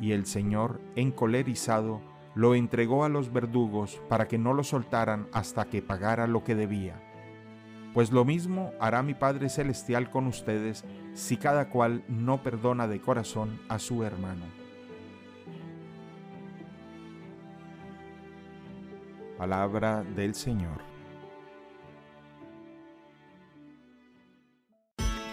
Y el Señor, encolerizado, lo entregó a los verdugos para que no lo soltaran hasta que pagara lo que debía. Pues lo mismo hará mi Padre Celestial con ustedes si cada cual no perdona de corazón a su hermano. Palabra del Señor.